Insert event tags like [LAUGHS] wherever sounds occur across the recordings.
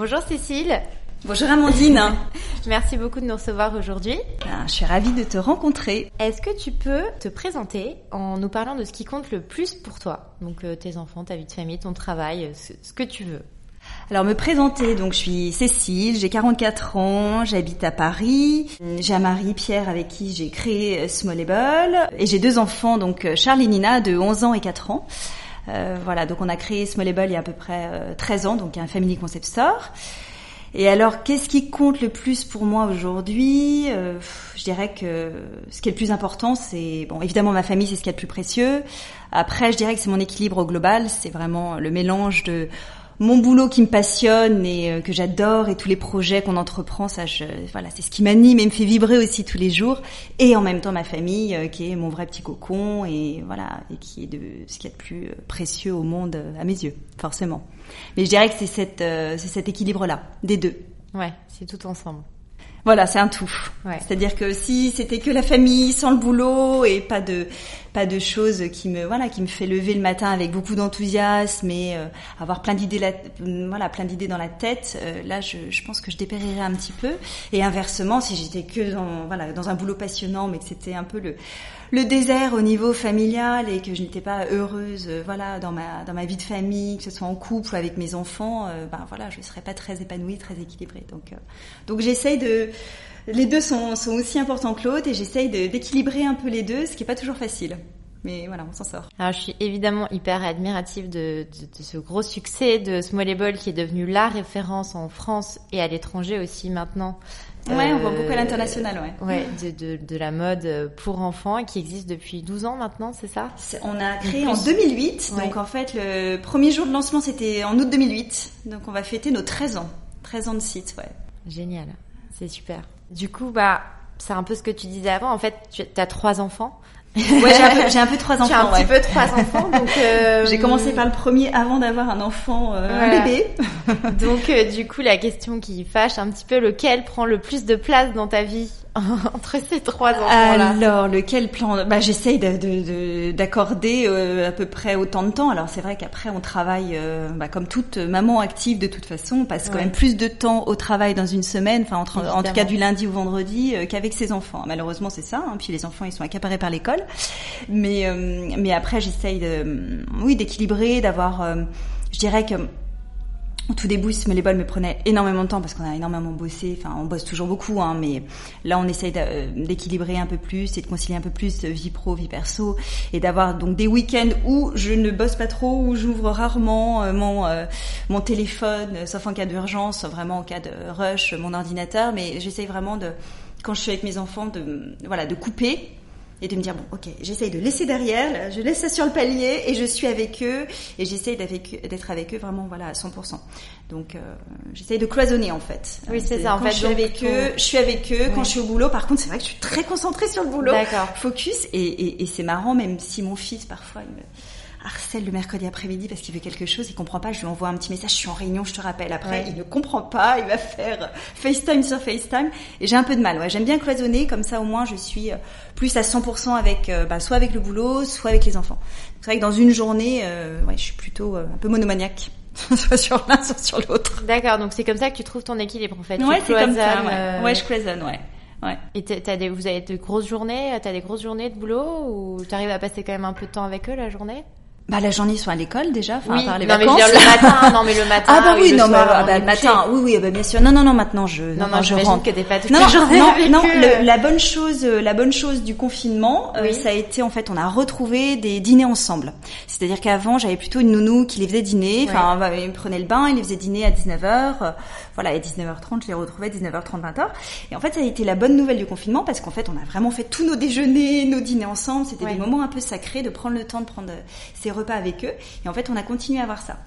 Bonjour Cécile. Bonjour Amandine. [LAUGHS] Merci beaucoup de nous recevoir aujourd'hui. Ah, je suis ravie de te rencontrer. Est-ce que tu peux te présenter en nous parlant de ce qui compte le plus pour toi? Donc euh, tes enfants, ta vie de famille, ton travail, euh, ce, ce que tu veux. Alors me présenter, donc je suis Cécile, j'ai 44 ans, j'habite à Paris. J'ai un mari Pierre avec qui j'ai créé Smallable et j'ai deux enfants, donc Charles et Nina de 11 ans et 4 ans. Euh, voilà, donc on a créé Smallable il y a à peu près euh, 13 ans, donc un Family Concept Store. Et alors, qu'est-ce qui compte le plus pour moi aujourd'hui? Euh, Je dirais que ce qui est le plus important, c'est bon, évidemment ma famille, c'est ce qui est le plus précieux. Après, je dirais que c'est mon équilibre au global, c'est vraiment le mélange de mon boulot qui me passionne et euh, que j'adore et tous les projets qu'on entreprend, ça, je, voilà, c'est ce qui m'anime et me fait vibrer aussi tous les jours. Et en même temps ma famille, euh, qui est mon vrai petit cocon et voilà, et qui est de ce qu'il y a de plus euh, précieux au monde à mes yeux, forcément. Mais je dirais que c'est cette, c'est cet équilibre-là des deux. Ouais, c'est tout ensemble. Voilà, c'est un tout. Ouais. C'est-à-dire que si c'était que la famille sans le boulot et pas de pas de choses qui me voilà qui me fait lever le matin avec beaucoup d'enthousiasme et euh, avoir plein d'idées voilà plein d'idées dans la tête, euh, là je, je pense que je dépérirais un petit peu. Et inversement, si j'étais que dans voilà dans un boulot passionnant mais que c'était un peu le le désert au niveau familial et que je n'étais pas heureuse euh, voilà dans ma dans ma vie de famille que ce soit en couple ou avec mes enfants euh, ben voilà je serais pas très épanouie très équilibrée. Donc euh, donc j'essaye de les deux sont, sont aussi importants que l'autre et j'essaye d'équilibrer un peu les deux ce qui est pas toujours facile. Mais voilà on s'en sort. Alors, je suis évidemment hyper admirative de ce gros succès de Smallable qui est devenu la référence en France et à l'étranger aussi maintenant. Ouais on voit beaucoup à l'international ouais Ouais, de, de, de la mode euh, pour enfants qui existe depuis 12 ans maintenant, c'est ça? On a créé En en plus. 2008, Ouais. donc en fait le premier jour de lancement c'était en août 2008, donc on va fêter nos 13 ans, 13 ans de site, ouais. Génial, c'est super. Du coup, bah, c'est un peu ce que tu disais avant. En fait, tu as trois enfants. Ouais, j'ai un peu, j'ai un peu trois un enfants, petit ouais. peu trois enfants, donc [LAUGHS] euh, J'ai commencé par le premier avant d'avoir un enfant, euh, Voilà. un bébé. Donc, euh, du coup, la question qui fâche un petit peu, lequel prend le plus de place dans ta vie? [LAUGHS] entre ces trois enfants-là Alors, lequel plan? Bah, j'essaye de- de- de- d'accorder euh, à peu près autant de temps. Alors, c'est vrai qu'après, on travaille, euh, bah, comme toute maman active de toute façon, on passe quand Ouais. même plus de temps au travail dans une semaine, enfin, entre, en tout cas du lundi au vendredi, euh, qu'avec ses enfants. Malheureusement, c'est ça. Hein, puis les enfants, ils sont accaparés par l'école. Mais, euh, mais après, j'essaye de, oui, d'équilibrer, d'avoir, euh, je dirais que au tout début, les balles me prenait énormément de temps parce qu'on a énormément bossé. Enfin, on bosse toujours beaucoup, hein, mais là, on essaye euh, d'équilibrer un peu plus et de concilier un peu plus vie pro, vie perso, et d'avoir donc des week-ends où je ne bosse pas trop, où j'ouvre rarement euh, mon euh, mon téléphone, sauf en cas d'urgence, vraiment en cas de rush, mon ordinateur. Mais j'essaye vraiment de, quand je suis avec mes enfants, de voilà, de couper et de me dire bon ok j'essaye de laisser derrière je laisse ça sur le palier et je suis avec eux et j'essaye d'être avec eux vraiment voilà à 100% donc euh, j'essaye de cloisonner en fait. Oui, c'est ça, en quand fait, je suis avec eux je suis avec eux quand je suis au boulot par contre c'est vrai que je suis très concentrée sur le boulot. D'accord. focus et, et, et c'est marrant même si mon fils parfois il me harcèle le mercredi après-midi parce qu'il veut quelque chose, il comprend pas, je lui envoie un petit message, je suis en réunion, je te rappelle. Après, Ouais. il ne comprend pas, il va faire FaceTime sur FaceTime et j'ai un peu de mal. Ouais, j'aime bien cloisonner comme ça au moins je suis euh, plus à 100% avec euh, bah, soit avec le boulot, soit avec les enfants. C'est vrai que dans une journée, euh, ouais, je suis plutôt euh, un peu monomaniaque, [LAUGHS] soit sur l'un, soit sur l'autre. D'accord, donc c'est comme ça que tu trouves ton équilibre en fait. Ouais, c'est comme ça. Ouais, euh, ouais je cloisonne, ouais. Ouais. Et t'as des, vous avez de grosses journées, t'as des grosses journées de boulot ou t'arrives à passer quand même un peu de temps avec eux la journée? Bah la journée ils sont à l'école déjà, enfin Oui, à part les non mais je vacances. veux dire le matin, [LAUGHS] non mais le matin. ah bah oui, le non soir, ah bah, de le matin, oui oui bah, bien sûr. Non non non maintenant je Non, non, je rentre. que t'es pas toute Non, la journée non, avec non, le- la bonne chose, euh, la bonne chose du confinement, euh, Oui. ça a été en fait, on a retrouvé des dîners ensemble. C'est-à-dire qu'avant, j'avais plutôt une nounou qui les faisait dîner, enfin, bah, il me prenait le bain, il les faisait dîner à 19h, euh, voilà, et 19h30, je les retrouvais 19h30, 20h. Et en fait, ça a été la bonne nouvelle du confinement parce qu'en fait, on a vraiment fait tous nos déjeuners, nos dîners ensemble. C'était Ouais. des moments un peu sacrés de prendre le temps de prendre euh, ces repas avec eux. Et en fait, on a continué à avoir ça.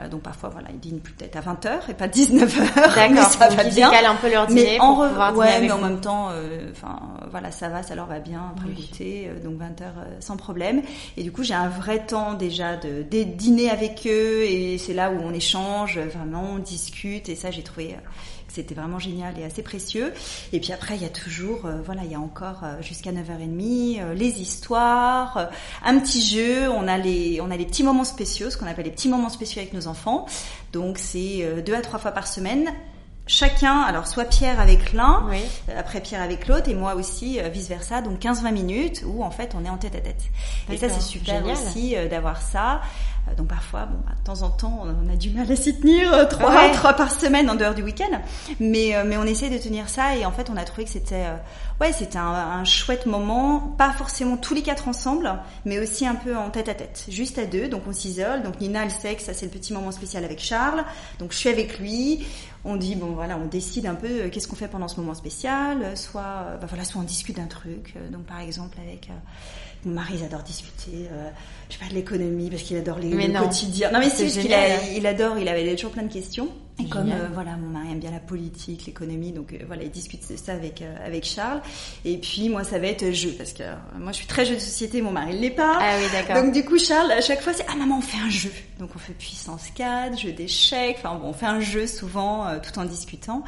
Euh, donc parfois, voilà, ils dînent peut-être à 20h et pas 19h. mais D'accord. ça donc va ils bien. décalent un peu leur dîner Mais pour en re- pouvoir dîner ouais, avec mais en vous. même temps, euh, enfin voilà, ça va, ça leur va bien après Oui. le goûter, euh, donc 20 heures euh, sans problème. Et du coup, j'ai un vrai temps déjà de, de dîner avec eux et c'est là où on échange, vraiment, on discute et ça, j'ai trouvé euh, c'était vraiment génial et assez précieux. Et puis après, il y a toujours, euh, voilà, il y a encore euh, jusqu'à 9h30 euh, les histoires, euh, un petit jeu. On a les, on a les petits moments spéciaux, ce qu'on appelle les petits moments spéciaux avec nos enfants. Donc c'est deux à trois fois par semaine. Chacun, alors soit Pierre avec l'un, Oui. après Pierre avec l'autre et moi aussi vice versa donc 15-20 minutes où en fait on est en tête à tête et ça c'est super Génial. aussi euh, d'avoir ça donc parfois bon bah, de temps en temps on a du mal à s'y tenir euh, trois Ouais. trois par semaine en dehors du week-end. Mais euh, mais on essaie de tenir ça et en fait on a trouvé que c'était euh, ouais c'était un, un chouette moment pas forcément tous les quatre ensemble mais aussi un peu en tête à tête juste à deux. Donc on s'isole. Donc Nina elle sait que ça c'est le petit moment spécial avec Charles. Donc je suis avec lui. On dit bon voilà on décide un peu euh, qu'est-ce qu'on fait pendant ce moment spécial. Euh, soit euh, bah voilà soit on discute d'un truc. Euh, donc par exemple avec euh, mon mari ils adorent discuter euh, je sais pas de l'économie parce qu'il adore les, le non. quotidien. Non mais C'est parce qu'il a- il adore il avait toujours plein de questions. Et Génial. comme euh, voilà mon mari aime bien la politique l'économie donc euh, voilà il discute de ça avec euh, avec Charles. Et puis moi ça va être jeu parce que moi je suis très jeu de société mon mari il l'est pas. Ah oui, d'accord. donc du coup Charles à chaque fois c'est ah maman on fait un jeu donc on fait puissance 4 jeu d'échecs enfin bon on fait un jeu souvent tout en discutant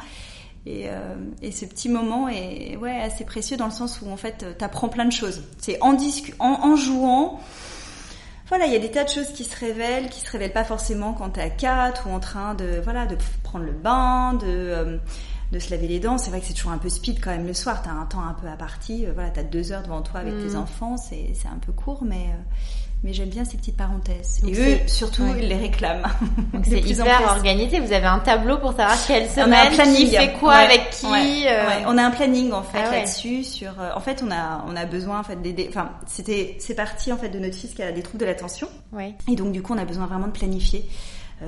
et, euh, et ce petit moment est ouais assez précieux dans le sens où en fait t'apprends plein de choses c'est en, en en jouant voilà, il y a des tas de choses qui se révèlent, qui se révèlent pas forcément quand t'es à quatre ou en train de voilà de prendre le bain, de euh, de se laver les dents. C'est vrai que c'est toujours un peu speed quand même le soir. T'as un temps un peu à partie. euh, voilà, t'as deux heures devant toi avec tes Mm. enfants. C'est c'est un peu court, mais euh, mais j'aime bien ces petites parenthèses. Donc Et eux, surtout, ouais. ils les réclament. Donc c'est hyper organisé. Vous avez un tableau pour savoir quelle On a un semaine, planning. qui fait quoi Ouais, avec qui. ouais, euh, ouais. On a un planning en fait Ah là-dessus. Sur, euh, en fait, on a on a besoin en fait d'aider. Enfin, c'était c'est parti en fait de notre fils qui a des troubles de l'attention. ouais. Et donc du coup, on a besoin vraiment de planifier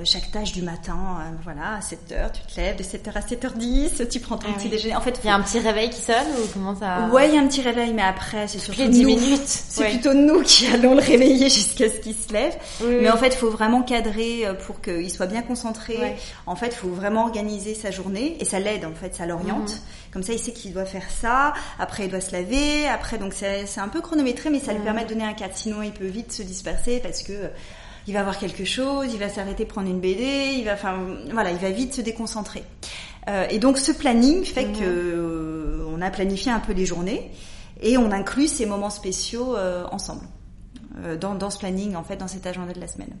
chaque tâche du matin. euh, voilà, à 7h, tu te lèves, de 7h à 7h10, tu prends ton Ah petit oui. déjeuner. En fait, Il y a un petit réveil qui sonne ou comment ça Ouais, il y a un petit réveil, mais après, c'est surtout les 10 nous. minutes. C'est Ouais. plutôt nous qui [LAUGHS] allons le réveiller jusqu'à ce qu'il se lève. Oui, Mais oui. en fait, il faut vraiment cadrer euh, pour qu'il soit bien concentré. Ouais. En fait, il faut vraiment organiser sa journée et ça l'aide, en fait, ça l'oriente. Mhm. Comme ça, il sait qu'il doit faire ça. Après, il doit se laver. Après, donc c'est un peu chronométré, mais ça lui Mhm. permet de donner un cadre. Sinon, il peut vite se disperser parce que euh, il va voir quelque chose, il va s'arrêter prendre une BD, il va, enfin, voilà, il va vite se déconcentrer. Euh, et donc, ce planning fait Mhm. que euh, on a planifié un peu les journées et on inclut ces moments spéciaux euh, ensemble euh, dans, dans ce planning, en fait, dans cet agenda de la semaine.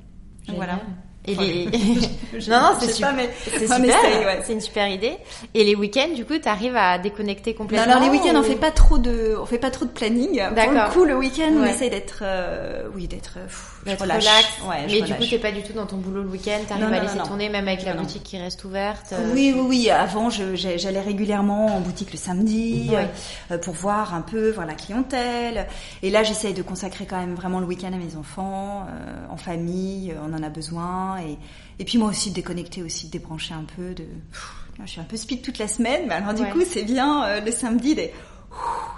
Génial. Voilà. Et les... [LAUGHS] Non, non, c'est super. mais C'est super. ouais. Une super idée. Et les week-ends, du coup, t'arrives à déconnecter Non, complètement. alors les week-ends, on fait pas trop de, on fait pas trop de planning. Pour D'accord. le coup, le week-end, on essaye d'être, euh, oui, d'être, euh, D'être relax. Ouais, mais du coup, t'es pas du tout dans ton boulot le week-end. T'arrives à laisser non, tourner, même avec la Non, boutique qui reste ouverte. euh, Oui, oui, oui. Avant, j'allais régulièrement en boutique le samedi Ouais. euh, pour voir un peu, voir la clientèle. Et là, j'essaye de consacrer quand même vraiment le week-end à mes enfants, euh, en famille. On en a besoin. Et, et puis moi aussi de déconnecter, aussi de débrancher un peu. De, Pff, je suis un peu speed toute la semaine, mais alors du Ouais. coup, c'est bien le samedi. des-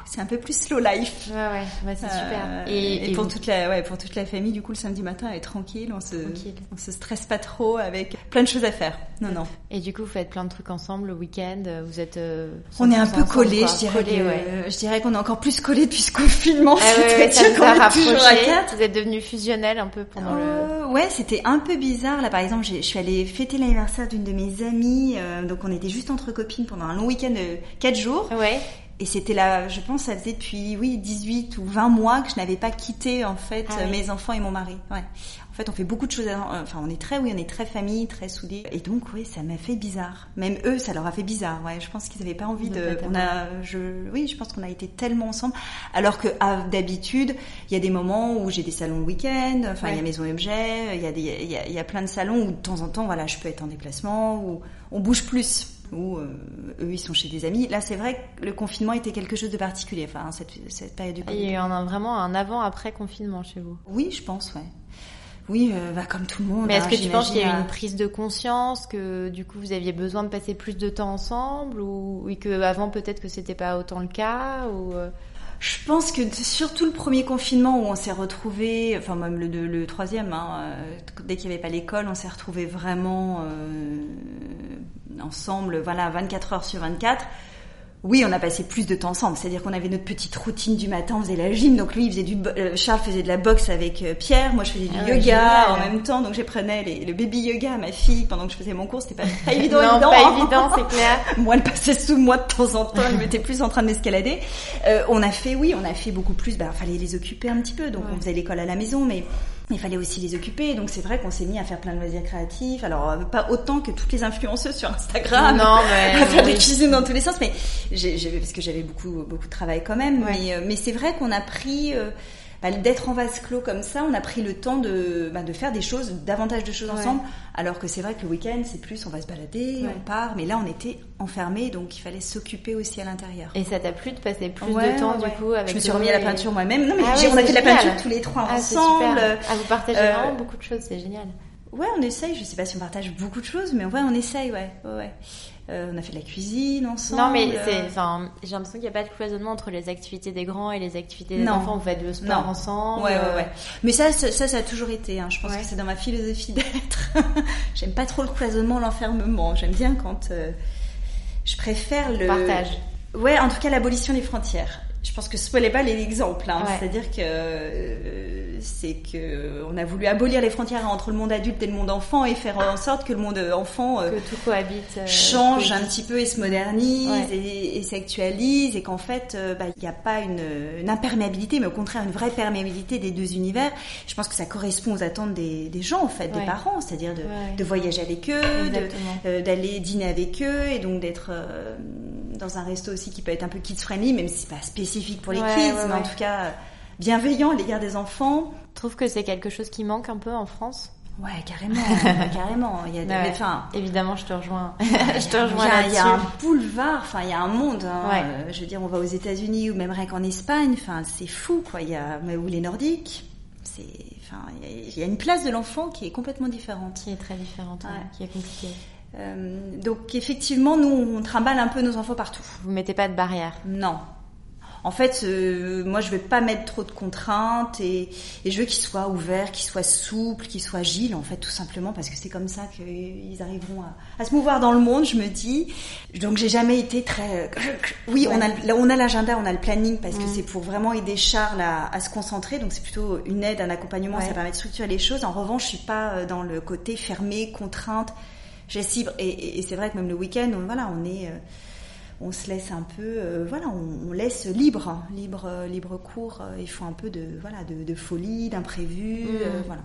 C'est un peu plus slow life. Ouais, ouais, ouais, c'est super. Euh, Et, et, pour vous- toute la ouais pour toute la famille du coup le samedi matin elle est tranquille on se Tranquille. on se stresse pas trop avec plein de choses à faire non non Et du coup, vous faites plein de trucs ensemble le week-end. Vous êtes. euh, on est un 100% peu collés je dirais Collés, que, ouais. je dirais qu'on est encore plus collés depuis ce confinement Ah ouais, ça vous a toujours à quatre Vous êtes devenus fusionnels un peu pendant le. Euh, ouais, c'était un peu bizarre. Là, par exemple, je suis allée fêter l'anniversaire d'une de mes amies. euh, donc, on était juste entre copines pendant un long week-end de 4 jours. Ouais. Et c'était là, je pense, ça faisait depuis, oui, 18 ou 20 mois que je n'avais pas quitté, en fait, Ah oui. mes enfants et mon mari. Ouais. En fait, on fait beaucoup de choses, à- enfin, on est très, oui, on est très famille, très soudés. Et donc, oui, ça m'a fait bizarre. Même eux, ça leur a fait bizarre, ouais. Je pense qu'ils n'avaient pas envie De on a, je, oui, je pense qu'on a été tellement ensemble. Alors que, à- d'habitude, il y a des moments où j'ai des salons le week-end, enfin, il y a. Maison Objet, il y a des, il y y a plein de salons où de temps en temps, voilà, je peux être en déplacement, où on bouge plus. Où euh, eux ils sont chez des amis. Là c'est vrai que le confinement était quelque chose de particulier. Enfin cette, cette période du Il y a eu un, vraiment un avant-après confinement chez vous. Oui je pense ouais. Oui euh, bah, comme tout le monde. Mais est-ce hein, que tu penses qu'il y a eu une prise de conscience que du coup vous aviez besoin de passer plus de temps ensemble ou oui que avant peut-être que c'était pas autant le cas ou euh, Je pense que surtout le premier confinement où on s'est retrouvés, enfin même le, troisième, hein, euh, dès qu'il n'y avait pas l'école, on s'est retrouvés vraiment euh, ensemble, voilà, 24 heures sur 24. Oui, on a passé plus de temps ensemble. C'est-à-dire qu'on avait notre petite routine du matin, on faisait la gym. Donc lui, il faisait du, euh, Charles faisait de la boxe avec euh, Pierre. Moi, je faisais du Ah yoga génial. en même temps. Donc j'ai prenais les- le baby yoga à ma fille pendant que je faisais mon cours. C'était pas, pas [LAUGHS] évident, non évident, pas hein. évident c'est clair. [LAUGHS] Moi, elle passait sous moi de temps en temps, elle m'était plus en train de m'escalader. Euh, on a fait, oui, on a fait beaucoup plus. Bah, fallait les occuper un petit peu, donc Ouais. on faisait l'école à la maison, mais il fallait aussi les occuper. Donc c'est vrai qu'on s'est mis à faire plein de loisirs créatifs. Alors euh, pas autant que toutes les influenceuses sur Instagram. non mais [LAUGHS] à faire des cuisines dans tous les sens, mais j'ai, j'ai- parce que j'avais beaucoup beaucoup de travail quand même. Ouais. Mais, euh, mais c'est vrai qu'on a pris euh, bah, d'être en vase clos comme ça, on a pris le temps de bah, de faire des choses, davantage de choses Ouais. ensemble. Alors que c'est vrai que le week-end, c'est plus on va se balader, Ouais. on part. Mais là, on était enfermés, donc il fallait s'occuper aussi à l'intérieur. Et ça t'a plu de passer plus Ouais, de temps ouais. du coup avec Je me suis remis à la peinture moi-même. Non, mais Ah on a fait de la peinture tous les trois Ah, c'est ensemble. super. Ah, vous partagez Euh, vraiment beaucoup de choses, c'est génial. Ouais, on essaye. Je sais pas si on partage beaucoup de choses, mais ouais, on essaye, ouais, ouais. Euh, on a fait de la cuisine ensemble. Non, mais euh, c'est, enfin, j'ai l'impression qu'il n'y a pas de cloisonnement entre les activités des grands et les activités des Non. enfants. Vous faites le sport Non. ensemble. Ouais, ouais, euh, ouais. Mais ça, ça, ça, a toujours été. Hein. Je pense Ouais. que c'est dans ma philosophie [LAUGHS] d'être. J'aime pas trop le cloisonnement, l'enfermement. J'aime bien quand euh, je préfère le Partage. Ouais, en tout cas l'abolition des frontières. Je pense que Spolebal est l'exemple. Hein. Ouais. C'est-à-dire que euh, c'est que on a voulu abolir les frontières entre le monde adulte et le monde enfant et faire en sorte que le monde enfant euh, Que tout cohabite. euh, change un petit peu et se modernise Ouais. et, et s'actualise et qu'en fait euh, bah, il n'y a pas une, une imperméabilité mais au contraire une vraie perméabilité des deux univers je pense que ça correspond aux attentes des, des gens en fait des parents c'est-à-dire de, voyager avec eux euh, d'aller dîner avec eux et donc d'être euh, dans un resto aussi qui peut être un peu kids friendly même si c'est pas spécifique pour les Ouais, kids ouais, mais en tout cas bienveillant à l'égard des enfants Je trouve que c'est quelque chose qui manque un peu en France. ouais carrément [LAUGHS] carrément il y a des, Ouais. mais, enfin Évidemment, je te rejoins. [LAUGHS] je Il te y a- rejoins il y a- Il y a un boulevard, enfin il y a un monde. hein. Ouais. Euh, je veux dire, on va aux États-Unis ou même rien qu'en Espagne, enfin c'est fou quoi. Il y a mais ou les Nordiques, c'est, enfin il y a- il y, a une place de l'enfant qui est complètement différente. Qui est très différente, Ouais. qui est compliquée. Euh, donc effectivement, nous on trimballe un peu nos enfants partout. Vous mettez pas de barrière. Non. En fait, euh, moi, je veux pas mettre trop de contraintes et, et je veux qu'ils soient ouverts, qu'ils soient souples, qu'ils soient agiles, en fait, tout simplement parce que c'est comme ça qu'ils arriveront à, à se mouvoir dans le monde, je me dis. Donc, j'ai jamais été très. Oui, on a on a l'agenda, on a le planning parce que Mm. c'est pour vraiment aider Charles à, à se concentrer. Donc, c'est plutôt une aide, un accompagnement, Ouais. ça permet de structurer les choses. En revanche, je suis pas euh, dans le côté fermé, contrainte. J'ai libre et, et- et c'est vrai que même le week-end, on, voilà, on est. euh, on se laisse un peu, euh, voilà, on, on laisse libre, hein, libre, libre cours. euh, il faut un peu de, voilà, de, de folie, d'imprévu, Mm. euh, voilà.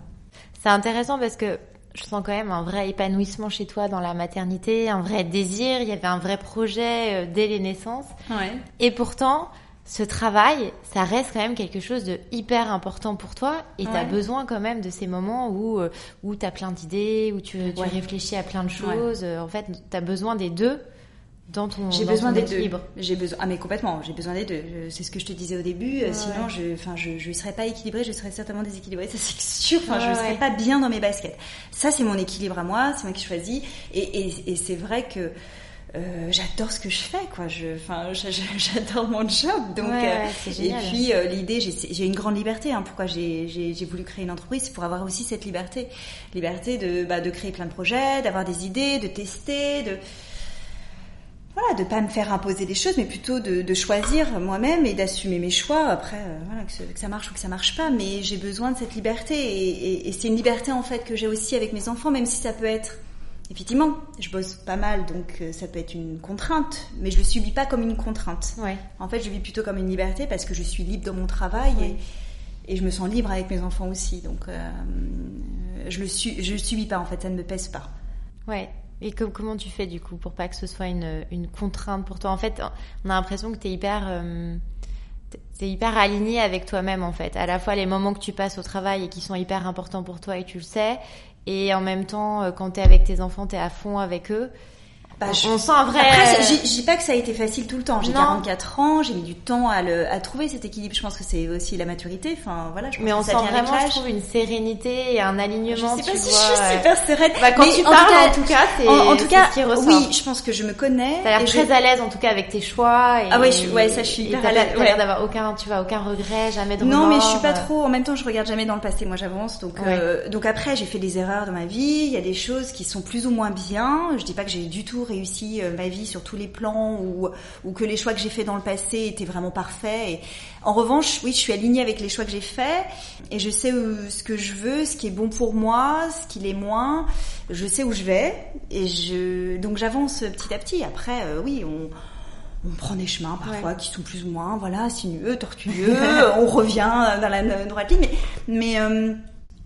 C'est intéressant parce que je sens quand même un vrai épanouissement chez toi dans la maternité, un vrai désir. Il y avait un vrai projet dès les naissances. Ouais. Et pourtant, ce travail, ça reste quand même quelque chose de hyper important pour toi. Et tu as Ouais. besoin quand même de ces moments où, où tu as plein d'idées, où tu, tu Ouais. réfléchis à plein de choses. En fait, tu as besoin des deux dans ton, J'ai besoin des deux. J'ai besoin, ah mais complètement, j'ai besoin des deux. C'est ce que je te disais au début. euh, Ouais. Sinon, je, enfin, je, je serais pas équilibrée, je serais certainement déséquilibrée. Ça c'est sûr. Enfin, Ouais, je serais ouais. pas bien dans mes baskets. Ça c'est mon équilibre à moi, c'est moi qui choisis. Et, et, et c'est vrai que euh, j'adore ce que je fais, quoi. Je, enfin, [LAUGHS] j'adore mon job. Donc, Ouais, euh, et puis euh, l'idée, j'ai une grande liberté. Hein, pourquoi j'ai voulu créer une entreprise, c'est pour avoir aussi cette liberté, liberté de bah, de créer plein de projets, d'avoir des idées, de tester, de voilà, de pas me faire imposer des choses, mais plutôt de, de choisir moi-même et d'assumer mes choix. Après, euh, voilà, que, ce- que ça marche ou que ça marche pas, mais j'ai besoin de cette liberté et, et- et c'est une liberté en fait que j'ai aussi avec mes enfants, même si ça peut être effectivement, je bosse pas mal, donc euh, ça peut être une contrainte, mais je le subis pas comme une contrainte. Ouais. En fait, je vis plutôt comme une liberté parce que je suis libre dans mon travail et, et je me sens libre avec mes enfants aussi. Donc, euh, je le su- je le subis pas en fait, ça ne me pèse pas. Ouais. Et com- comment tu fais du coup pour pas que ce soit une, contrainte pour toi? En fait, on a l'impression que t'es hyper, euh, hyper aligné avec toi-même en fait. À la fois les moments que tu passes au travail et qui sont hyper importants pour toi et tu le sais, et en même temps euh, quand t'es avec tes enfants, t'es à fond avec eux. Bah, je- on sent un vrai. Après, je je dis pas que ça a été facile tout le temps. J'ai Non. 44 ans, j'ai mis du temps à, le, à trouver cet équilibre. Je pense que c'est aussi la maturité. Enfin, voilà, je pense mais on que ça sent vient vraiment, je trouve, une sérénité et un Je alignement. sais pas si vois, je suis ouais. super sereine. Bah, quand mais tu en parles, tout cas, en tout cas, c'est en, en tout cas, ce qui ressort. oui, je pense que je me connais. T'as l'air je- très à l'aise en tout cas avec tes choix. Et, Ah ouais, je suis- ouais, ça, je suis hyper à l'aise, T'as l'air d'avoir aucun, tu vois, aucun regret, jamais de Non, mais je suis pas euh. trop. En même temps, je regarde jamais dans le passé. Moi, j'avance. Donc, Ouais. euh, donc après, j'ai fait des erreurs dans ma vie. Il y a des choses qui sont plus ou moins bien. Je dis pas que j'ai du tout réussi euh, ma vie sur tous les plans ou ou que les choix que j'ai faits dans le passé étaient vraiment parfaits. Et en revanche, oui, je suis alignée avec les choix que j'ai faits et je sais où- ce que je veux, ce qui est bon pour moi, ce qui l'est moins. Je sais où je vais et je donc j'avance petit à petit. Après, euh, oui, on on prend des chemins parfois qui sont plus ou moins voilà sinueux, tortueux, [LAUGHS] on revient dans la droite ligne. Mais, mais euh,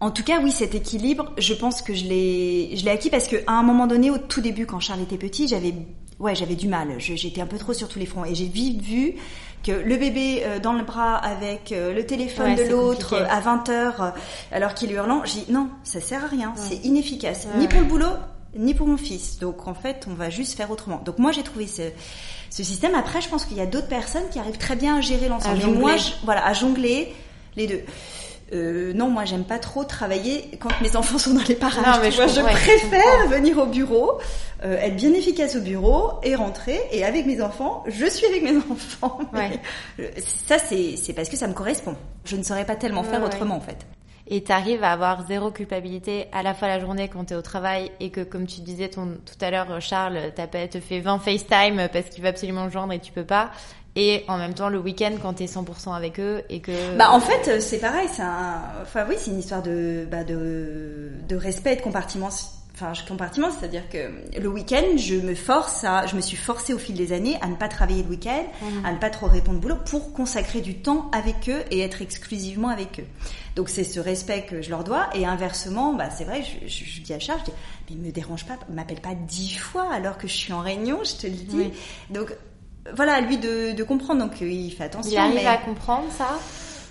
en tout cas, oui, cet équilibre, je pense que je l'ai, je l'ai acquis parce que à un moment donné, au tout début, quand Charles était petit, j'avais, ouais, j'avais du mal. J'étais un peu trop sur tous les fronts et j'ai vite vu que le bébé euh, dans le bras avec euh, le téléphone Ouais, de l'autre euh, à 20 heures euh, alors qu'il hurlant, j'ai dit non, ça sert à rien, c'est inefficace, Ouais, ni pour le boulot, ni pour mon fils. Donc en fait, on va juste faire autrement. Donc moi, j'ai trouvé ce, ce système. Après, je pense qu'il y a d'autres personnes qui arrivent très bien à gérer l'ensemble. Moi, je- voilà, à jongler les deux. Euh, non, moi j'aime pas trop travailler quand mes enfants sont dans les parages. Non, mais tu je vois, je, comprends, ouais, je préfère venir au bureau, euh, être bien efficace au bureau et rentrer. Et avec mes enfants, je suis avec mes [LAUGHS] enfants. Ouais. Mais, Ça, c'est parce que ça me correspond. Je ne saurais pas tellement Ouais, faire ouais. autrement en fait. Et t'arrives à avoir zéro culpabilité à la fois la journée quand t'es au travail et que, comme tu disais ton, tout à l'heure, Charles te fait 20 FaceTime parce qu'il veut absolument le joindre et tu peux pas. Et en même temps, le week-end, quand t'es 100% avec eux et que... Bah en fait euh, c'est pareil, c'est un, enfin oui c'est une histoire de, bah, de, de respect et de compartiment. Enfin je compartiment, c'est-à-dire que le week-end je me force à, je me suis forcée au fil des années à ne pas travailler le week-end, à ne pas trop répondre au boulot pour consacrer du temps avec eux et être exclusivement avec eux. Donc c'est ce respect que je leur dois et inversement, bah c'est vrai, je, je, je dis à Charles, je dis mais me dérange pas, m'appelle pas dix fois alors que je suis en réunion, je te le dis. Oui. Donc voilà à lui de, de comprendre, donc euh, il fait attention. il arrive mais- à comprendre ça?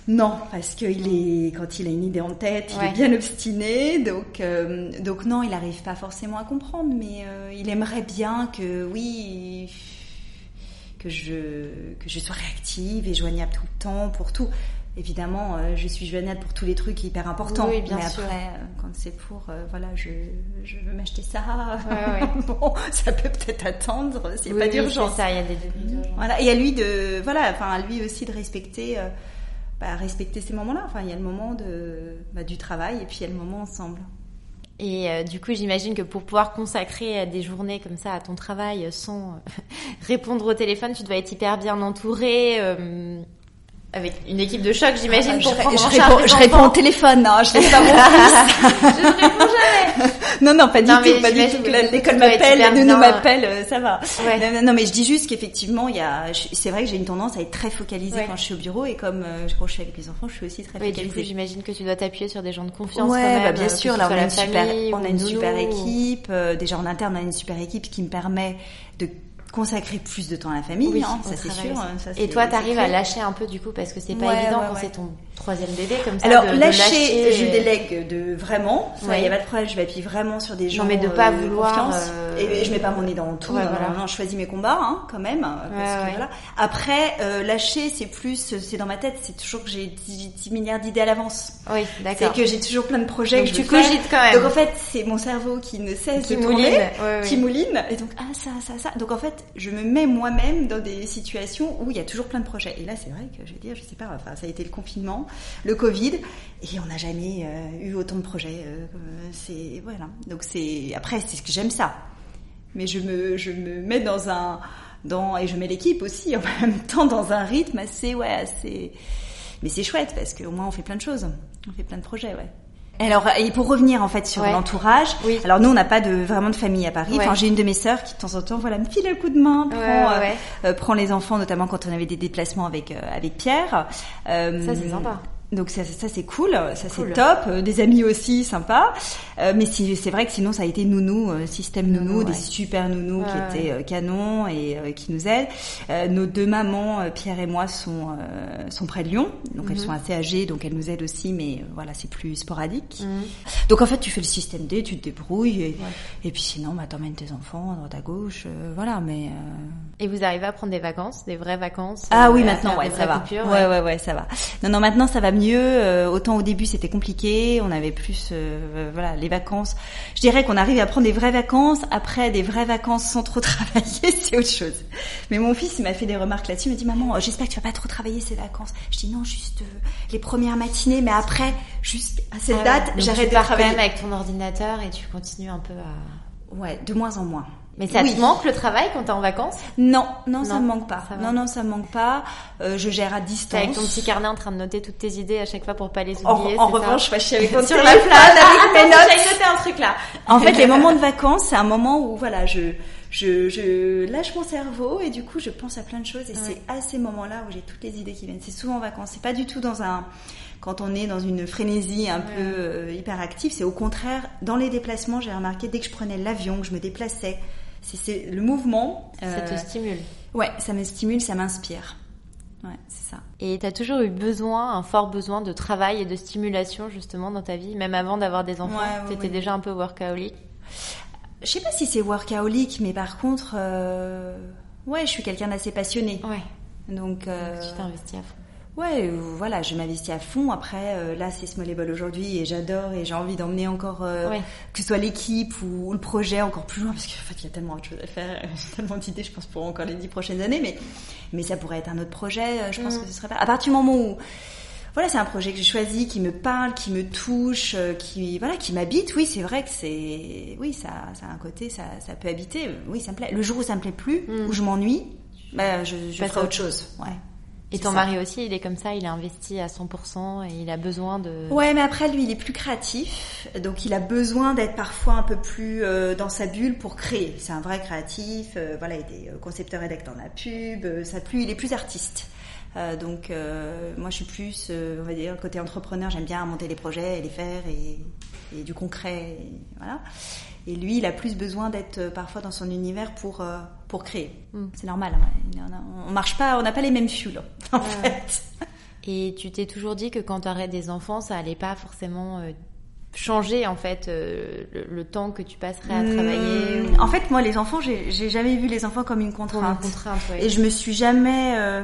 Non, parce qu'il est quand il a une idée en tête, il est bien obstiné, donc euh, donc non, il n'arrive pas forcément à comprendre, mais euh, il aimerait bien que oui que je que je sois réactive et joignable tout le temps pour tout. Évidemment, euh, je suis joignable pour tous les trucs hyper importants, Oui, bien mais sûr. après, euh, quand c'est pour euh, voilà, je je veux m'acheter ça, Ouais, ouais. [LAUGHS] bon, ça peut peut-être attendre, c'est Oui, pas d'urgence. ça, il y a des. Voilà, et à lui de, voilà, enfin à lui aussi de respecter, bah, respecter ces moments-là. Enfin, il y a le moment de, bah, du travail et puis il y a le moment ensemble. Et euh, du coup, j'imagine que pour pouvoir consacrer des journées comme ça à ton travail sans [LAUGHS] répondre au téléphone, tu dois être hyper bien entouré, euh, avec une équipe de choc, j'imagine, Ah, pour je, prendre je en réponds, je au téléphone, non, je [LAUGHS] laisse pas mon fils. Je ne réponds jamais. non, non, pas du Non, tout, pas du tout. La- L'école m'appelle, nous bien, m'appelle, euh, ça va. Ouais. Non, non, non, mais je dis juste qu'effectivement, il y a, c'est vrai que j'ai une tendance à être très focalisée Ouais. quand je suis au bureau et comme euh, quand je suis avec les enfants, je suis aussi très Oui, focalisée. j'imagine que tu dois t'appuyer sur des gens de confiance. Ouais, quand même, bah bien sûr. Là, on a la une super, on a une nounou. super équipe. euh, déjà en interne, on a une super équipe qui me permet de consacrer plus de temps à la famille. Oui, hein, ça c'est sûr. hein, ça, Et toi, t'arrives à lâcher un peu du coup parce que c'est pas Ouais, évident ouais, quand ouais. c'est ton troisième bébé comme ça. Alors de, de lâcher, je euh, délègue de vraiment. Il Ouais. y a pas de problème. Je m'appuie vraiment sur des gens. mais de pas euh, vouloir, euh, Et je mets pas mon nez dans tout. Ouais, non, voilà. non, non, je choisis mes combats hein, quand même. parce Ouais, que, voilà. Après, euh, lâcher, c'est plus, c'est dans ma tête. C'est toujours que j'ai 10, 10 milliards d'idées à l'avance. Oui, C'est d'accord. que j'ai toujours plein de projets Donc que tu je faire. cogites quand même. Donc en fait, c'est mon cerveau qui ne cesse Qui de mouline. tourner, qui mouline. Et donc ah ça, ça, ça. Donc en fait, je me mets moi-même dans des situations où il y a toujours plein de projets. Et là, c'est vrai que je vais dire, je sais pas, enfin ça a été le confinement, le Covid, et on n'a jamais euh, eu autant de projets. euh, euh, c'est voilà. Donc c'est après, c'est ce que j'aime ça. Mais je me, je me mets dans un, dans et je mets l'équipe aussi [LAUGHS] en même temps dans un rythme assez, ouais, assez. Mais c'est chouette parce qu'au moins on fait plein de choses, on fait plein de projets, ouais. Alors, et pour revenir en fait sur Ouais. l'entourage, Oui. alors nous on n'a pas de vraiment de famille à Paris. Ouais. Enfin, j'ai une de mes sœurs qui de temps en temps, voilà, me file un coup de main, prend, Ouais, euh, euh, prend les enfants, notamment quand on avait des déplacements avec euh, avec Pierre. Euh, Ça, c'est sympa. Donc ça, ça c'est cool, ça Cool. c'est top. Euh, Des amis aussi, sympa. Euh, mais si, c'est vrai que sinon ça a été nounou, euh, système nounou, Nounou, des ouais. super nounous Ouais, qui étaient euh, canons et qui nous aident. Nos deux mamans, Pierre et moi, sont sont près de Lyon, donc Mhm. elles sont assez âgées, donc elles nous aident aussi, mais voilà, c'est plus sporadique. Mhm. Donc en fait, tu fais le système D, tu te débrouilles, et, et puis sinon, bah, t'emmènes tes enfants à droite à gauche, voilà. Mais Et vous arrivez à prendre des vacances, des vraies vacances ah oui, maintenant, ouais, ça va. coupures, ouais, ouais, ouais, ça va. Non, non, maintenant ça va mieux. Euh, autant au début c'était compliqué, on avait plus, euh, voilà, les vacances. Je dirais qu'on arrive à prendre des vraies vacances. Après, des vraies vacances sans trop [LAUGHS] travailler, c'est autre chose. Mais mon fils, il m'a fait des remarques là-dessus. Il m'a dit, maman, euh, j'espère que tu vas pas trop travailler ces vacances. Je dis non, juste les premières matinées, mais après, juste à cette Ah ouais. date, j'arrête de travailler. même avec ton ordinateur et tu continues un peu à... Ouais, de moins en moins. Mais ça Oui. te manque le travail quand t'es en vacances? Non, non, ça me manque pas. Non, non, ça me manque pas. Euh, je gère à distance. avec ton petit carnet en train de noter toutes tes idées à chaque fois pour pas les oublier. en revanche, je suis avec [LAUGHS] sur la téléphone, [LAUGHS] plage avec mes Attends, notes. J'ai noté un truc là. En fait, les [LAUGHS] moments de vacances, c'est un moment où voilà, je, je, je lâche mon cerveau et du coup, je pense à plein de choses. Et c'est à ces moments-là où j'ai toutes les idées qui viennent. C'est souvent en vacances. C'est pas du tout dans un quand on est dans une frénésie un peu euh, hyper active. C'est au contraire dans les déplacements. J'ai remarqué dès que je prenais l'avion, que je me déplaçais, c'est- le mouvement. Ça euh, te stimule. ouais, ça me stimule, ça m'inspire. Ouais, c'est ça. Et t'as toujours eu besoin, un fort besoin de travail et de stimulation justement dans ta vie, même avant d'avoir des enfants? Ouais, ouais, T'étais ouais. déjà un peu workaholic? Je sais pas si c'est workaholic, mais par contre, euh, ouais, je suis quelqu'un d'assez passionné. Ouais. Donc, euh, Tu t'es investi à fond. Ouais, euh, voilà, je m'investis à fond. Après, euh, là, c'est Smallable aujourd'hui et j'adore et j'ai envie d'emmener encore, euh, Ouais. que ce soit l'équipe ou, ou le projet encore plus loin parce qu'en fait, il y a tellement de choses à faire, [LAUGHS] j'ai tellement d'idées, je pense, pour encore les dix prochaines années, mais, mais ça pourrait être un autre projet, je pense Mm. que ce serait pas. À partir du moment où, voilà, c'est un projet que j'ai choisi, qui me parle, qui me touche, qui, voilà, qui m'habite, oui, c'est vrai que c'est, oui, ça, ça a un côté, ça, ça peut habiter, oui, ça me plaît. Le jour où ça me plaît plus, Mm. où je m'ennuie, bah, je, je ferai autre chose, ouais. Et ton ça. mari aussi, il est comme ça, il est investi à 100% et il a besoin de... Ouais, mais après lui, il est plus créatif, donc il a besoin d'être parfois un peu plus euh, dans sa bulle pour créer. C'est un vrai créatif. euh, voilà, il est euh, concepteur rédacteur dans la pub. euh, ça plus, il est plus artiste. Euh, donc euh, moi, je suis plus, euh, on va dire, côté entrepreneur. J'aime bien monter les projets et les faire et, et du concret. et voilà. Et lui, il a plus besoin d'être euh, parfois dans son univers pour euh, pour créer. Mm. C'est normal. ouais. On, marche pas, on n'a pas les mêmes fuels en fait. [LAUGHS] Et tu t'es toujours dit que quand tu aurais des enfants, ça allait pas forcément euh, changer en fait le, le temps que tu passerais à travailler Mmh, ou En fait, moi, les enfants, j'ai jamais vu les enfants comme une contrainte. contrainte. ouais. Et je me suis jamais.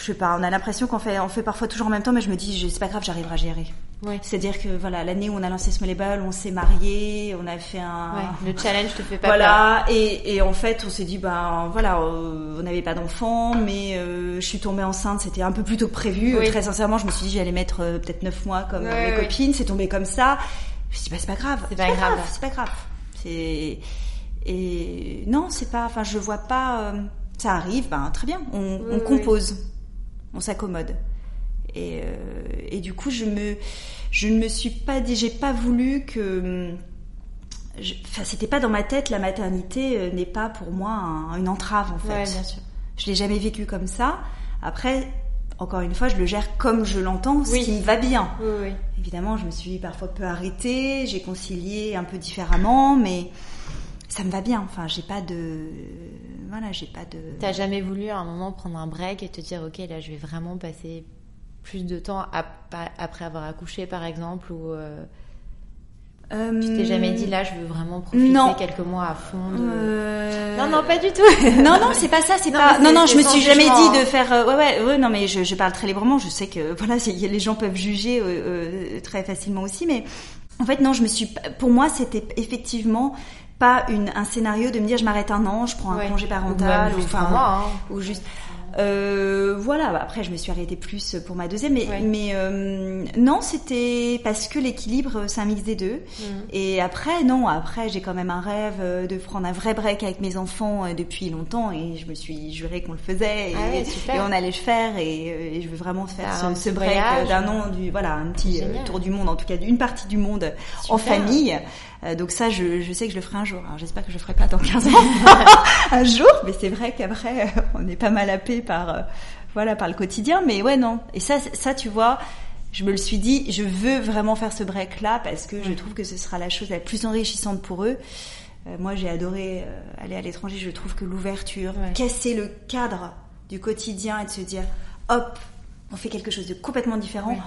Je sais pas. On a l'impression qu'on fait, on fait parfois toujours en même temps, mais je me dis, c'est pas grave, j'arriverai à gérer. Ouais. C'est-à-dire que voilà, l'année où on a lancé Smallable, on s'est mariés, on a fait un. Ouais, le challenge te fait pas peur. Voilà, et, et en fait, on s'est dit, ben voilà, euh, on n'avait pas d'enfant, mais euh, je suis tombée enceinte, c'était un peu plus tôt que prévu. Oui. Très sincèrement, je me suis dit, j'allais mettre euh, peut-être neuf mois comme Ouais, euh, mes ouais. copines, c'est tombé comme ça. Je me suis dit, bah, c'est pas grave. C'est pas grave. C'est pas grave. C'est et non, c'est pas. Enfin, je vois pas. euh, ça arrive, ben très bien. On, Oui, on compose, on s'accommode. Et, euh, et du coup, je me, je ne me suis pas dit, j'ai pas voulu que. hum, Enfin, c'était pas dans ma tête. La maternité euh, n'est pas pour moi un- une entrave en fait. Ouais, bien sûr. Je l'ai jamais vécu comme ça. Après, encore une fois, je le gère comme je l'entends, ce Oui. qui me va bien. Oui, oui. Évidemment, je me suis parfois peu arrêtée, j'ai concilié un peu différemment, mais ça me va bien. Enfin, j'ai pas de, voilà, j'ai pas de. T'as jamais voulu à un moment prendre un break et te dire ok là je vais vraiment passer plus de temps ap- après avoir accouché par exemple ou euh, Euh, tu t'es jamais dit là je veux vraiment profiter Non. quelques mois à fond de... euh, Non non pas du tout. [LAUGHS] non, non, c'est pas ça, c'est pas. Non, non, je me suis jamais dit de faire. euh, ouais, ouais, ouais, non, mais je, je parle très librement. Je sais que voilà, les gens peuvent juger euh, euh, très facilement aussi, mais en fait, non, je me suis. Pour moi, c'était effectivement pas une, un scénario de me dire je m'arrête un an, je prends un Ouais. congé Ou parental, juste enfin, hein. ou juste. Euh, voilà. bah, Après, je me suis arrêtée plus pour ma deuxième, mais, Ouais. mais euh, non, c'était parce que l'équilibre, c'est un mix des deux. Mhm. Et après, non, après, j'ai quand même un rêve euh, de prendre un vrai break avec mes enfants euh, depuis longtemps, et je me suis juré qu'on le faisait, et, Ah ouais, super. et on allait le faire, et, euh, et je veux vraiment faire Faire ce, break d'un an, du voilà, un petit euh, tour du monde, en tout cas d'une partie du monde en famille. Euh, donc ça, je, je sais que je le ferai un jour. Alors j'espère que je le ferai pas dans 15 ans, [LAUGHS] un jour? Mais c'est vrai qu'après, euh, on est pas mal happé par, euh, voilà, par le quotidien. Mais ouais, non. Et ça, ça, tu vois, je me le suis dit, je veux vraiment faire ce break-là parce que je trouve que ce sera la chose la plus enrichissante pour eux. Euh, moi, j'ai adoré euh, aller à l'étranger. Je trouve que l'ouverture, Ouais. casser le cadre du quotidien et de se dire, hop, on fait quelque chose de complètement différent. Ouais.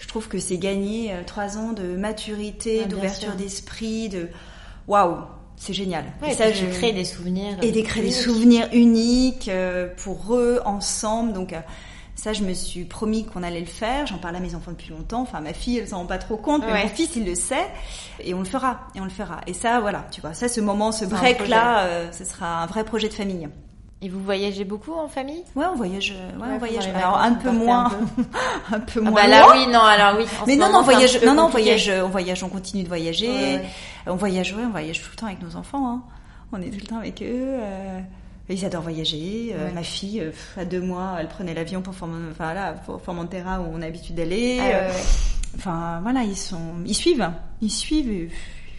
Je trouve que c'est gagner euh, trois ans de maturité, Ah, d'ouverture d'esprit, de waouh, c'est génial. Ouais, Et ça, je de créer des souvenirs. et de créer des souvenirs uniques euh, pour eux ensemble. Donc euh, ça, je me suis promis qu'on allait le faire. J'en parle à mes enfants depuis longtemps. Enfin, ma fille, elle s'en rend pas trop compte, mais Ouais. mon fils, il le sait. Et on le fera. Et on le fera. Et ça, voilà, tu vois, ça, ce moment, ce un break là, euh, ce sera un vrai projet de famille. Et vous voyagez beaucoup en famille? Ouais, on voyage. Ouais, Ouais, on voyage. Alors un peu moins, [LAUGHS] un peu Ah moins. bah là loin. oui, non, alors oui. Mais non, moment, non, un voyage, non, non, compliqué. voyage, on voyage, on continue de voyager. Ouais, ouais. On voyage, ouais, on voyage tout le temps avec nos enfants. Hein. On est tout le temps avec eux. euh, ils adorent voyager. Euh, Ouais. Ma fille, euh, pff, à deux mois, elle prenait l'avion pour Formentera, enfin là, pour Formentera où on a l'habitude d'aller. Ah, ouais, Euh. Enfin voilà, ils sont, ils suivent, ils suivent.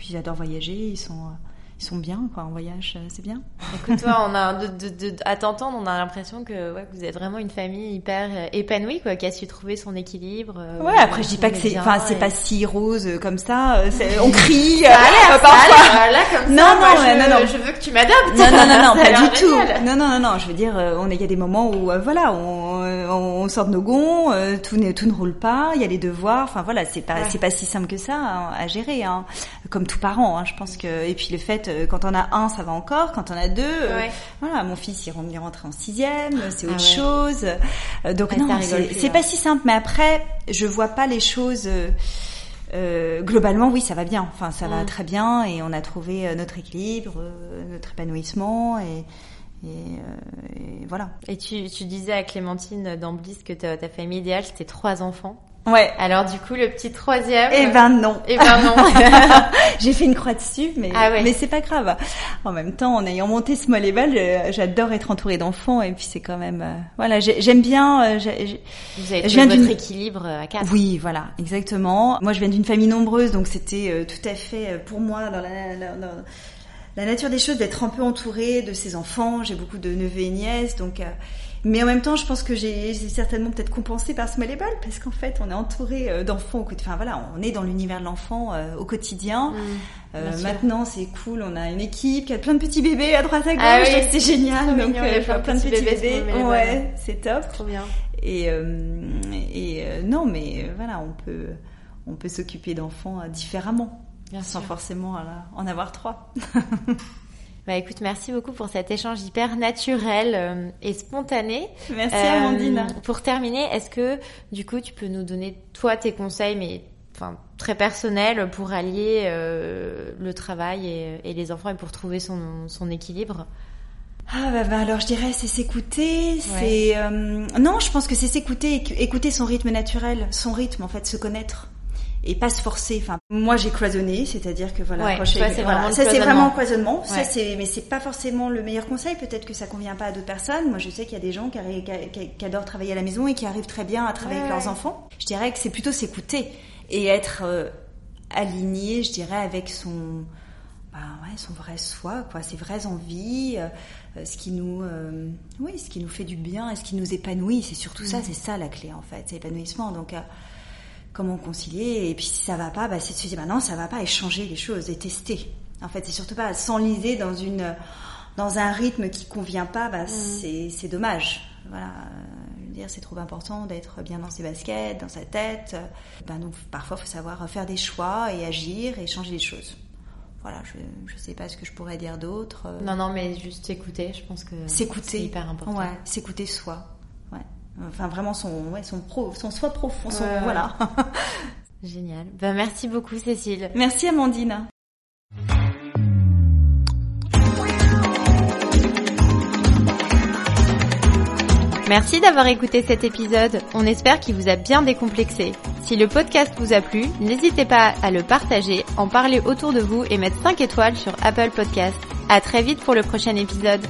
Ils adorent voyager. Ils sont, euh, ils sont bien quoi en voyage, euh, c'est bien. Écoute, toi, on a de, de, de- à t'entendre, on a l'impression que ouais, vous êtes vraiment une famille hyper euh, épanouie, quoi, qui a su trouver son équilibre. euh, Ouais, après je dis pas que est c'est, enfin c'est et- pas si rose comme ça. [LAUGHS] On crie. Ça a l'air, ça a parfois. là, comme Non, ça, non, moi, mais je, non, non. je veux que tu m'adoptes. Non, non, non, non, [LAUGHS] pas du tout. génial. Non, non, non, non. Je veux dire, on il y a des moments où, euh, voilà, on, euh, on, on sort de nos gonds, euh, tout, ne, tout ne roule pas. Il y a les devoirs. Enfin voilà, c'est pas, Ouais. c'est pas si simple que ça hein, à gérer. Hein. Comme tout parent, hein, je pense que. Et puis le fait, euh, quand on a un, ça va encore. Quand on a deux, euh, voilà, mon fils il rentre- rentré en sixième, c'est Ah autre ouais. chose. Euh, donc non, c'est hein. pas si simple. Mais après, je vois pas les choses. euh, euh, globalement, oui, ça va bien. Enfin, ça va Mm. très bien et on a trouvé notre équilibre, euh, notre épanouissement et, et, euh, et voilà. Et tu, tu disais à Clémentine dans Bliss que ta, ta famille idéale, c'était trois enfants. Ouais. Alors du coup, le petit troisième... Eh ben non. Eh ben non. [LAUGHS] [LAUGHS] J'ai fait une croix dessus, mais Ah ouais. mais c'est pas grave. En même temps, en ayant monté Small Level, euh, j'adore être entourée d'enfants et puis c'est quand même euh, voilà, j'ai- j'aime bien. Vous avez Je viens votre équilibre à quatre. Oui, voilà, exactement. Moi, je viens d'une famille nombreuse, donc c'était tout à fait pour moi dans la, la- dans la nature des choses d'être un peu entourée de ses enfants. J'ai beaucoup de neveux et nièces, donc. euh, mais en même temps, je pense que j'ai certainement peut-être compensé par Small Level, parce qu'en fait, on est entouré euh, d'enfants au quotidien. Enfin voilà, on est dans l'univers de l'enfant euh, au quotidien. Mmh, Euh, maintenant, c'est cool. On a une équipe qui a plein de petits bébés à droite à gauche. Ah oui, donc c'est génial. trop donc mignon, euh, plein de petits bébés. Ouais, c'est top. Trop bien. Et, euh, et non, mais voilà, on peut, on peut s'occuper d'enfants différemment, Bien sans sûr. forcément en avoir trois. [LAUGHS] Bah écoute, merci beaucoup pour cet échange hyper naturel euh, et spontané. Merci Euh, Amandine. Pour terminer, est-ce que du coup tu peux nous donner toi tes conseils, mais enfin très personnels pour allier euh, le travail et, et les enfants et pour trouver son, son équilibre? Ah bah, bah, alors je dirais c'est s'écouter, c'est euh, non, je pense que c'est s'écouter, éc- écouter son rythme naturel, son rythme en fait, se connaître et pas se forcer. Enfin, moi j'ai cloisonné, c'est-à-dire que voilà, Ouais, toi, c'est voilà, vraiment ça c'est vraiment un cloisonnement. Ça Ouais. c'est, mais c'est pas forcément le meilleur conseil. Peut-être que ça convient pas à d'autres personnes. Moi je sais qu'il y a des gens qui, adorent travailler à la maison et qui arrivent très bien à travailler Ouais, avec leurs enfants. Je dirais que c'est plutôt s'écouter et être euh, aligné, je dirais, avec son bah ouais, son vrai soi, quoi, ses vraies envies, euh, euh, ce qui nous, euh, oui, ce qui nous fait du bien et ce qui nous épanouit. C'est surtout ça, c'est ça la clé en fait, c'est l'épanouissement. Donc, comment concilier Et puis si ça va pas, bah, c'est de se dire, bah non, ça va pas, et changer les choses et tester. En fait, c'est surtout pas s'enliser dans une, dans un rythme qui convient pas. Bah, c'est, c'est dommage. Voilà. Je veux dire, c'est trop important d'être bien dans ses baskets, dans sa tête. Ben donc, parfois, faut savoir faire des choix et agir et changer les choses. Voilà, je je sais pas ce que je pourrais dire d'autre. Non, non, mais juste écouter, je pense que S'écouter. c'est hyper important. Ouais, s'écouter soi. Enfin, vraiment son, ouais, son pro, son soi profond, son, Ouais, ouais. voilà. [LAUGHS] Génial. Ben, merci beaucoup, Cécile. Merci Amandine. Merci d'avoir écouté cet épisode. On espère qu'il vous a bien décomplexé. Si le podcast vous a plu, n'hésitez pas à le partager, en parler autour de vous et mettre 5 étoiles sur Apple Podcast. À très vite pour le prochain épisode.